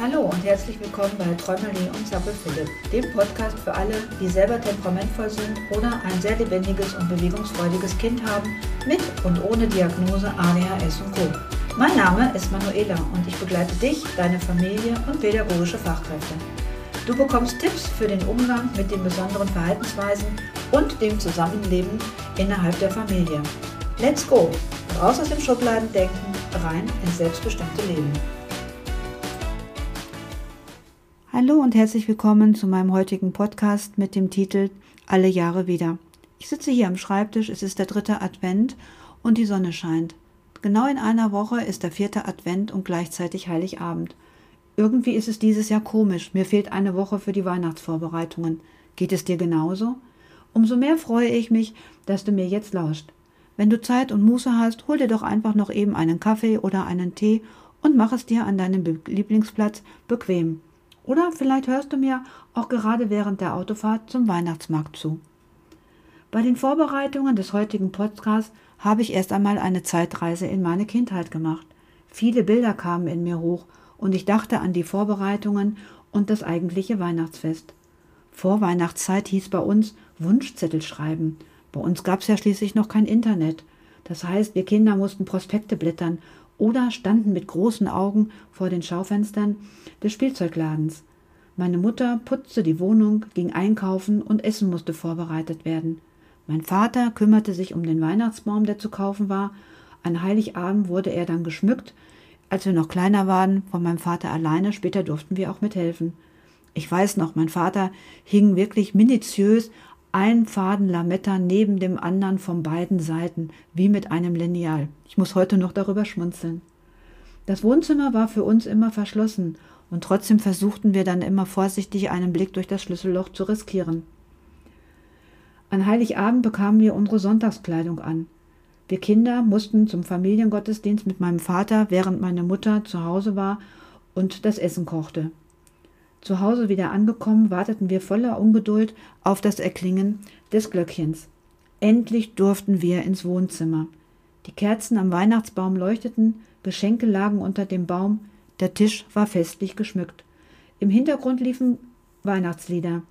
Hallo und herzlich willkommen bei Träumerli und Zappel Philipp, dem Podcast für alle, die selber temperamentvoll sind oder ein sehr lebendiges und bewegungsfreudiges Kind haben, mit und ohne Diagnose ADHS und Co. Mein Name ist Manuela und ich begleite dich, deine Familie und pädagogische Fachkräfte. Du bekommst Tipps für den Umgang mit den besonderen Verhaltensweisen und dem Zusammenleben innerhalb der Familie. Let's go! Raus aus dem Schubladendenken, rein ins selbstbestimmte Leben. Hallo und herzlich willkommen zu meinem heutigen Podcast mit dem Titel Alle Jahre wieder. Ich sitze hier am Schreibtisch, es ist der dritte Advent und die Sonne scheint. Genau in einer Woche ist der vierte Advent und gleichzeitig Heiligabend. Irgendwie ist es dieses Jahr komisch, mir fehlt eine Woche für die Weihnachtsvorbereitungen. Geht es dir genauso? Umso mehr freue ich mich, dass du mir jetzt lauscht. Wenn du Zeit und Muße hast, hol dir doch einfach noch eben einen Kaffee oder einen Tee und mach es dir an deinem Lieblingsplatz bequem. Oder vielleicht hörst du mir auch gerade während der Autofahrt zum Weihnachtsmarkt zu. Bei den Vorbereitungen des heutigen Podcasts habe ich erst einmal eine Zeitreise in meine Kindheit gemacht. Viele Bilder kamen in mir hoch und ich dachte an die Vorbereitungen und das eigentliche Weihnachtsfest. Vor Weihnachtszeit hieß bei uns Wunschzettel schreiben. Bei uns gab es ja schließlich noch kein Internet. Das heißt, wir Kinder mussten Prospekte blättern oder standen mit großen Augen vor den Schaufenstern des Spielzeugladens. Meine Mutter putzte die Wohnung, ging einkaufen und Essen musste vorbereitet werden. Mein Vater kümmerte sich um den Weihnachtsbaum, der zu kaufen war. An Heiligabend wurde er dann geschmückt. Als wir noch kleiner waren, von meinem Vater alleine, später durften wir auch mithelfen. Ich weiß noch, mein Vater hing wirklich minutiös ein Faden Lametta neben dem anderen von beiden Seiten, wie mit einem Lineal. Ich muss heute noch darüber schmunzeln. Das Wohnzimmer war für uns immer verschlossen, und trotzdem versuchten wir dann immer vorsichtig einen Blick durch das Schlüsselloch zu riskieren. An Heiligabend bekamen wir unsere Sonntagskleidung an. Wir Kinder mussten zum Familiengottesdienst mit meinem Vater, während meine Mutter zu Hause war und das Essen kochte. Zu Hause wieder angekommen, warteten wir voller Ungeduld auf das Erklingen des Glöckchens. Endlich durften wir ins Wohnzimmer. Die Kerzen am Weihnachtsbaum leuchteten, Geschenke lagen unter dem Baum, der Tisch war festlich geschmückt. Im Hintergrund liefen Weihnachtslieder.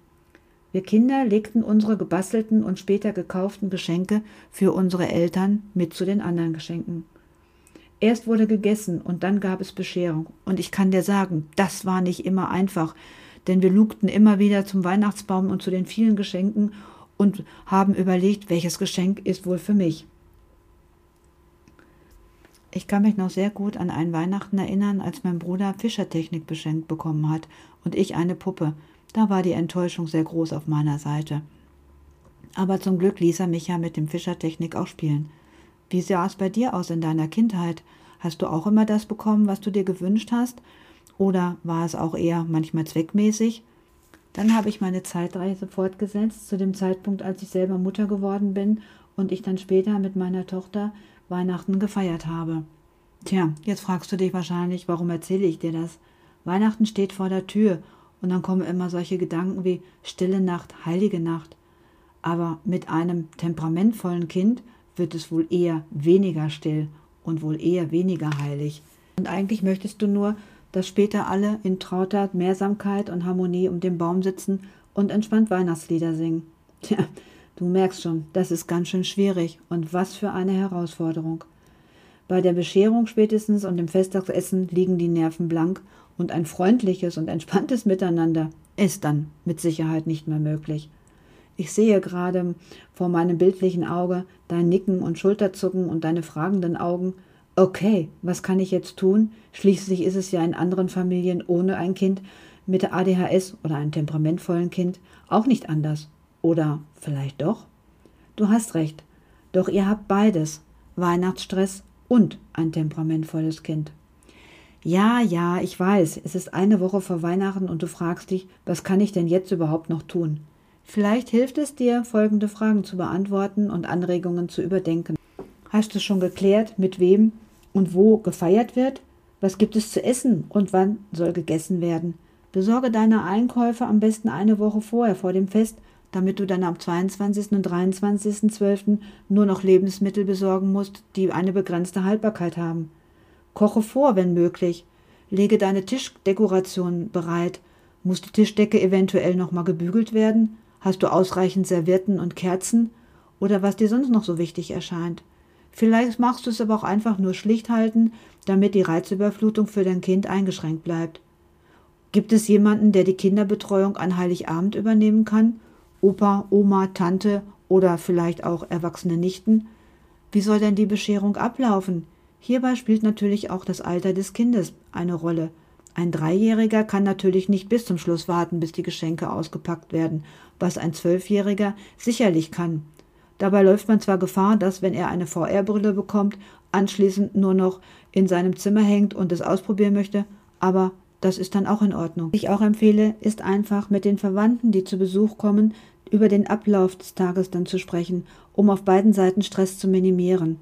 Wir Kinder legten unsere gebastelten und später gekauften Geschenke für unsere Eltern mit zu den anderen Geschenken. Erst wurde gegessen und dann gab es Bescherung. Und ich kann dir sagen, das war nicht immer einfach, denn wir lugten immer wieder zum Weihnachtsbaum und zu den vielen Geschenken und haben überlegt, welches Geschenk ist wohl für mich. Ich kann mich noch sehr gut an einen Weihnachten erinnern, als mein Bruder Fischertechnik beschenkt bekommen hat und ich eine Puppe. Da war die Enttäuschung sehr groß auf meiner Seite. Aber zum Glück ließ er mich ja mit dem Fischertechnik auch spielen. Wie sah es bei dir aus in deiner Kindheit? Hast du auch immer das bekommen, was du dir gewünscht hast? Oder war es auch eher manchmal zweckmäßig? Dann habe ich meine Zeitreise fortgesetzt, zu dem Zeitpunkt, als ich selber Mutter geworden bin und ich dann später mit meiner Tochter Weihnachten gefeiert habe. Tja, jetzt fragst du dich wahrscheinlich, warum erzähle ich dir das? Weihnachten steht vor der Tür und dann kommen immer solche Gedanken wie stille Nacht, heilige Nacht. Aber mit einem temperamentvollen Kind wird es wohl eher weniger still und wohl eher weniger heilig. Und eigentlich möchtest du nur, dass später alle in trauter Mehrsamkeit und Harmonie um den Baum sitzen und entspannt Weihnachtslieder singen. Tja, du merkst schon, das ist ganz schön schwierig und was für eine Herausforderung. Bei der Bescherung spätestens und dem Festtagsessen liegen die Nerven blank und ein freundliches und entspanntes Miteinander ist dann mit Sicherheit nicht mehr möglich. Ich sehe gerade vor meinem bildlichen Auge dein Nicken und Schulterzucken und deine fragenden Augen. Okay, was kann ich jetzt tun? Schließlich ist es ja in anderen Familien ohne ein Kind mit ADHS oder einem temperamentvollen Kind auch nicht anders. Oder vielleicht doch? Du hast recht. Doch ihr habt beides. Weihnachtsstress und ein temperamentvolles Kind. Ja, ja, ich weiß, es ist eine Woche vor Weihnachten und du fragst dich, was kann ich denn jetzt überhaupt noch tun? Vielleicht hilft es dir, folgende Fragen zu beantworten und Anregungen zu überdenken. Hast du schon geklärt, mit wem und wo gefeiert wird? Was gibt es zu essen und wann soll gegessen werden? Besorge deine Einkäufe am besten eine Woche vorher vor dem Fest, damit du dann am 22. und 23.12. nur noch Lebensmittel besorgen musst, die eine begrenzte Haltbarkeit haben. Koche vor, wenn möglich. Lege deine Tischdekoration bereit. Muss die Tischdecke eventuell nochmal gebügelt werden? Hast du ausreichend Servietten und Kerzen? Oder was dir sonst noch so wichtig erscheint? Vielleicht machst du es aber auch einfach nur schlicht halten, damit die Reizüberflutung für dein Kind eingeschränkt bleibt. Gibt es jemanden, der die Kinderbetreuung an Heiligabend übernehmen kann? Opa, Oma, Tante oder vielleicht auch erwachsene Nichten? Wie soll denn die Bescherung ablaufen? Hierbei spielt natürlich auch das Alter des Kindes eine Rolle. Ein Dreijähriger kann natürlich nicht bis zum Schluss warten, bis die Geschenke ausgepackt werden, was ein Zwölfjähriger sicherlich kann. Dabei läuft man zwar Gefahr, dass, wenn er eine VR-Brille bekommt, anschließend nur noch in seinem Zimmer hängt und es ausprobieren möchte, aber das ist dann auch in Ordnung. Was ich auch empfehle, ist einfach mit den Verwandten, die zu Besuch kommen, über den Ablauf des Tages dann zu sprechen, um auf beiden Seiten Stress zu minimieren.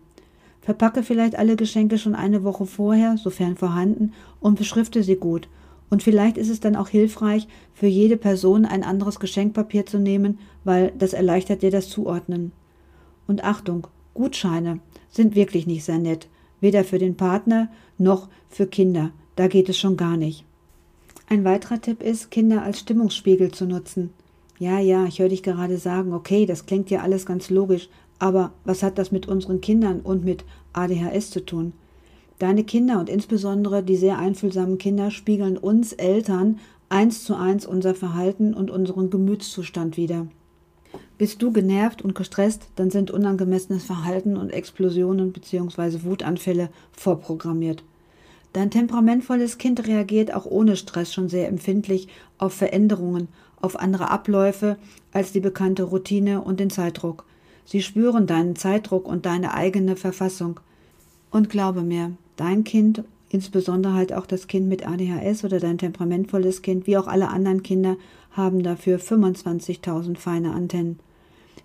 Verpacke vielleicht alle Geschenke schon eine Woche vorher, sofern vorhanden, und beschrifte sie gut. Und vielleicht ist es dann auch hilfreich, für jede Person ein anderes Geschenkpapier zu nehmen, weil das erleichtert dir das Zuordnen. Und Achtung, Gutscheine sind wirklich nicht sehr nett, weder für den Partner noch für Kinder. Da geht es schon gar nicht. Ein weiterer Tipp ist, Kinder als Stimmungsspiegel zu nutzen. Ja, ja, ich höre dich gerade sagen, okay, das klingt ja alles ganz logisch, aber was hat das mit unseren Kindern und mit ADHS zu tun? Deine Kinder und insbesondere die sehr einfühlsamen Kinder spiegeln uns Eltern eins zu eins unser Verhalten und unseren Gemütszustand wider. Bist du genervt und gestresst, dann sind unangemessenes Verhalten und Explosionen bzw. Wutanfälle vorprogrammiert. Dein temperamentvolles Kind reagiert auch ohne Stress schon sehr empfindlich auf Veränderungen, auf andere Abläufe als die bekannte Routine und den Zeitdruck. Sie spüren deinen Zeitdruck und deine eigene Verfassung. Und glaube mir, dein Kind, insbesondere halt auch das Kind mit ADHS oder dein temperamentvolles Kind, wie auch alle anderen Kinder, haben dafür 25.000 feine Antennen.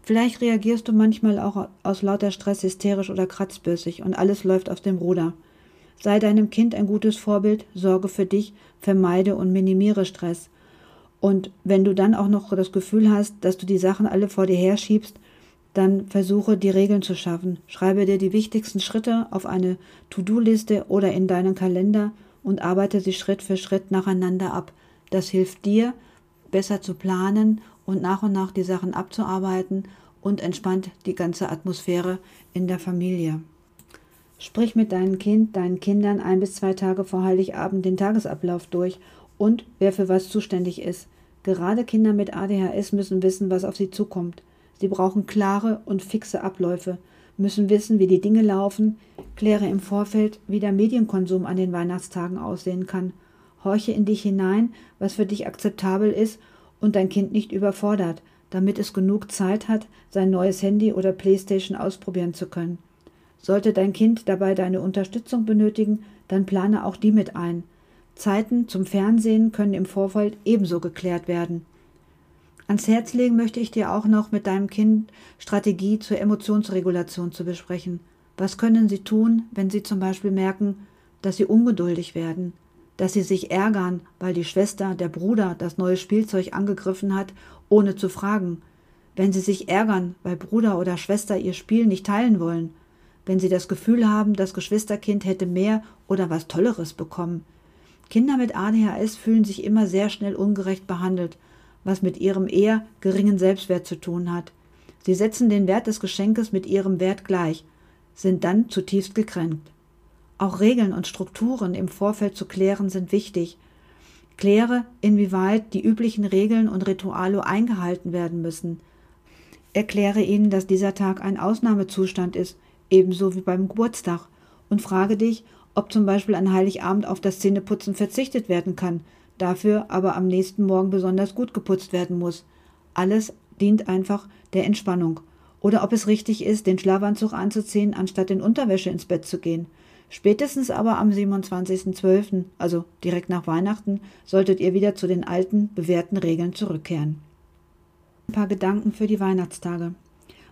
Vielleicht reagierst du manchmal auch aus lauter Stress hysterisch oder kratzbürsig und alles läuft aus dem Ruder. Sei deinem Kind ein gutes Vorbild, sorge für dich, vermeide und minimiere Stress. Und wenn du dann auch noch das Gefühl hast, dass du die Sachen alle vor dir herschiebst, dann versuche die Regeln zu schaffen. Schreibe dir die wichtigsten Schritte auf eine To-Do-Liste oder in deinen Kalender und arbeite sie Schritt für Schritt nacheinander ab. Das hilft dir, besser zu planen und nach und nach die Sachen abzuarbeiten und entspannt die ganze Atmosphäre in der Familie. Sprich mit deinem Kind, deinen Kindern ein bis zwei Tage vor Heiligabend den Tagesablauf durch und wer für was zuständig ist. Gerade Kinder mit ADHS müssen wissen, was auf sie zukommt. Sie brauchen klare und fixe Abläufe, müssen wissen, wie die Dinge laufen, kläre im Vorfeld, wie der Medienkonsum an den Weihnachtstagen aussehen kann. Horche in dich hinein, was für dich akzeptabel ist und dein Kind nicht überfordert, damit es genug Zeit hat, sein neues Handy oder Playstation ausprobieren zu können. Sollte dein Kind dabei deine Unterstützung benötigen, dann plane auch die mit ein. Zeiten zum Fernsehen können im Vorfeld ebenso geklärt werden. Ans Herz legen möchte ich dir auch noch mit deinem Kind Strategie zur Emotionsregulation zu besprechen. Was können sie tun, wenn sie zum Beispiel merken, dass sie ungeduldig werden, dass sie sich ärgern, weil die Schwester, der Bruder das neue Spielzeug angegriffen hat, ohne zu fragen, wenn sie sich ärgern, weil Bruder oder Schwester ihr Spiel nicht teilen wollen, wenn sie das Gefühl haben, das Geschwisterkind hätte mehr oder was Tolleres bekommen. Kinder mit ADHS fühlen sich immer sehr schnell ungerecht behandelt, was mit ihrem eher geringen Selbstwert zu tun hat. Sie setzen den Wert des Geschenkes mit ihrem Wert gleich, sind dann zutiefst gekränkt. Auch Regeln und Strukturen im Vorfeld zu klären sind wichtig. Kläre, inwieweit die üblichen Regeln und Rituale eingehalten werden müssen. Erkläre ihnen, dass dieser Tag ein Ausnahmezustand ist, ebenso wie beim Geburtstag, und frage dich, ob zum Beispiel an Heiligabend auf das Zähneputzen verzichtet werden kann, dafür aber am nächsten Morgen besonders gut geputzt werden muss. Alles dient einfach der Entspannung. Oder ob es richtig ist, den Schlafanzug anzuziehen, anstatt in Unterwäsche ins Bett zu gehen. Spätestens aber am 27.12., also direkt nach Weihnachten, solltet ihr wieder zu den alten, bewährten Regeln zurückkehren. Ein paar Gedanken für die Weihnachtstage.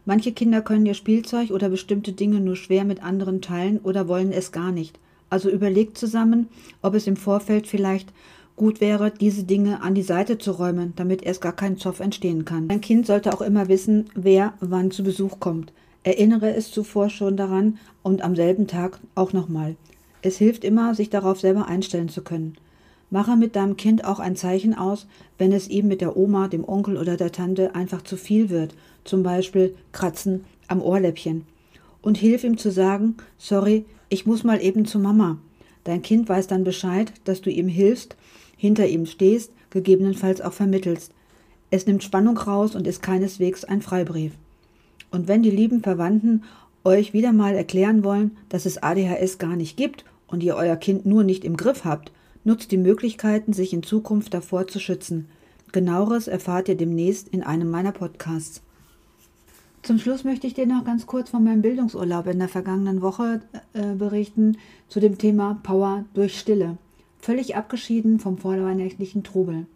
Manche Kinder können ihr Spielzeug oder bestimmte Dinge nur schwer mit anderen teilen oder wollen es gar nicht. Also überlegt zusammen, ob es im Vorfeld vielleicht gut wäre, diese Dinge an die Seite zu räumen, damit erst gar kein Zoff entstehen kann. Ein Kind sollte auch immer wissen, wer wann zu Besuch kommt. Erinnere es zuvor schon daran und am selben Tag auch nochmal. Es hilft immer, sich darauf selber einstellen zu können. Mache mit deinem Kind auch ein Zeichen aus, wenn es ihm mit der Oma, dem Onkel oder der Tante einfach zu viel wird, zum Beispiel Kratzen am Ohrläppchen. Und hilf ihm zu sagen, sorry, ich muss mal eben zu Mama. Dein Kind weiß dann Bescheid, dass du ihm hilfst, hinter ihm stehst, gegebenenfalls auch vermittelst. Es nimmt Spannung raus und ist keineswegs ein Freibrief. Und wenn die lieben Verwandten euch wieder mal erklären wollen, dass es ADHS gar nicht gibt und ihr euer Kind nur nicht im Griff habt, nutzt die Möglichkeiten, sich in Zukunft davor zu schützen. Genaueres erfahrt ihr demnächst in einem meiner Podcasts. Zum Schluss möchte ich dir noch ganz kurz von meinem Bildungsurlaub in der vergangenen Woche äh, berichten zu dem Thema Power durch Stille. Völlig abgeschieden vom vorweihnachtlichen Trubel.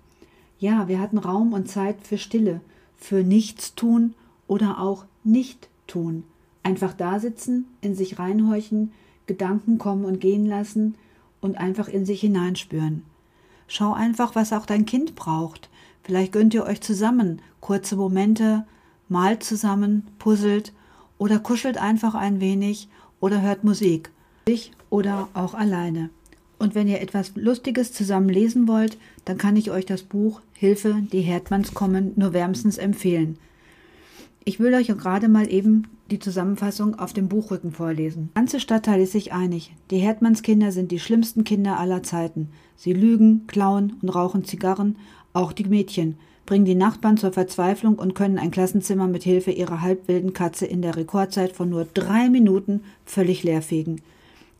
Ja, wir hatten Raum und Zeit für Stille, für Nichtstun oder auch Nicht-Tun. Einfach da sitzen, in sich reinhorchen, Gedanken kommen und gehen lassen und einfach in sich hineinspüren. Schau einfach, was auch dein Kind braucht. Vielleicht gönnt ihr euch zusammen kurze Momente, malt zusammen, puzzelt oder kuschelt einfach ein wenig oder hört Musik, sich oder auch alleine. Und wenn ihr etwas Lustiges zusammen lesen wollt, dann kann ich euch das Buch Hilfe, die Herdmanns kommen nur wärmstens empfehlen. Ich will euch gerade mal eben die Zusammenfassung auf dem Buchrücken vorlesen. Der ganze Stadtteil ist sich einig. Die Herdmannskinder sind die schlimmsten Kinder aller Zeiten. Sie lügen, klauen und rauchen Zigarren, auch die Mädchen, bringen die Nachbarn zur Verzweiflung und können ein Klassenzimmer mit Hilfe ihrer halbwilden Katze in der Rekordzeit von nur drei Minuten völlig leerfegen.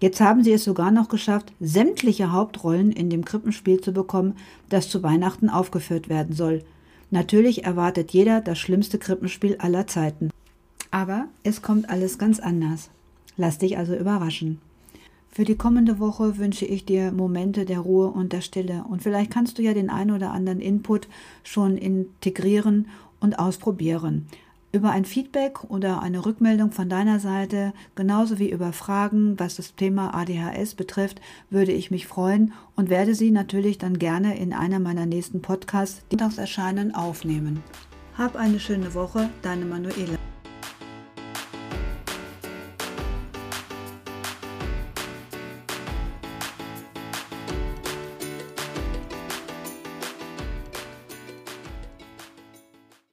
Jetzt haben sie es sogar noch geschafft, sämtliche Hauptrollen in dem Krippenspiel zu bekommen, das zu Weihnachten aufgeführt werden soll. Natürlich erwartet jeder das schlimmste Krippenspiel aller Zeiten. Aber es kommt alles ganz anders. Lass dich also überraschen. Für die kommende Woche wünsche ich dir Momente der Ruhe und der Stille. Und vielleicht kannst du ja den einen oder anderen Input schon integrieren und ausprobieren über ein Feedback oder eine Rückmeldung von deiner Seite, genauso wie über Fragen, was das Thema ADHS betrifft, würde ich mich freuen und werde sie natürlich dann gerne in einer meiner nächsten Podcasts, die noch erscheinen, aufnehmen. Hab eine schöne Woche, deine Manuela.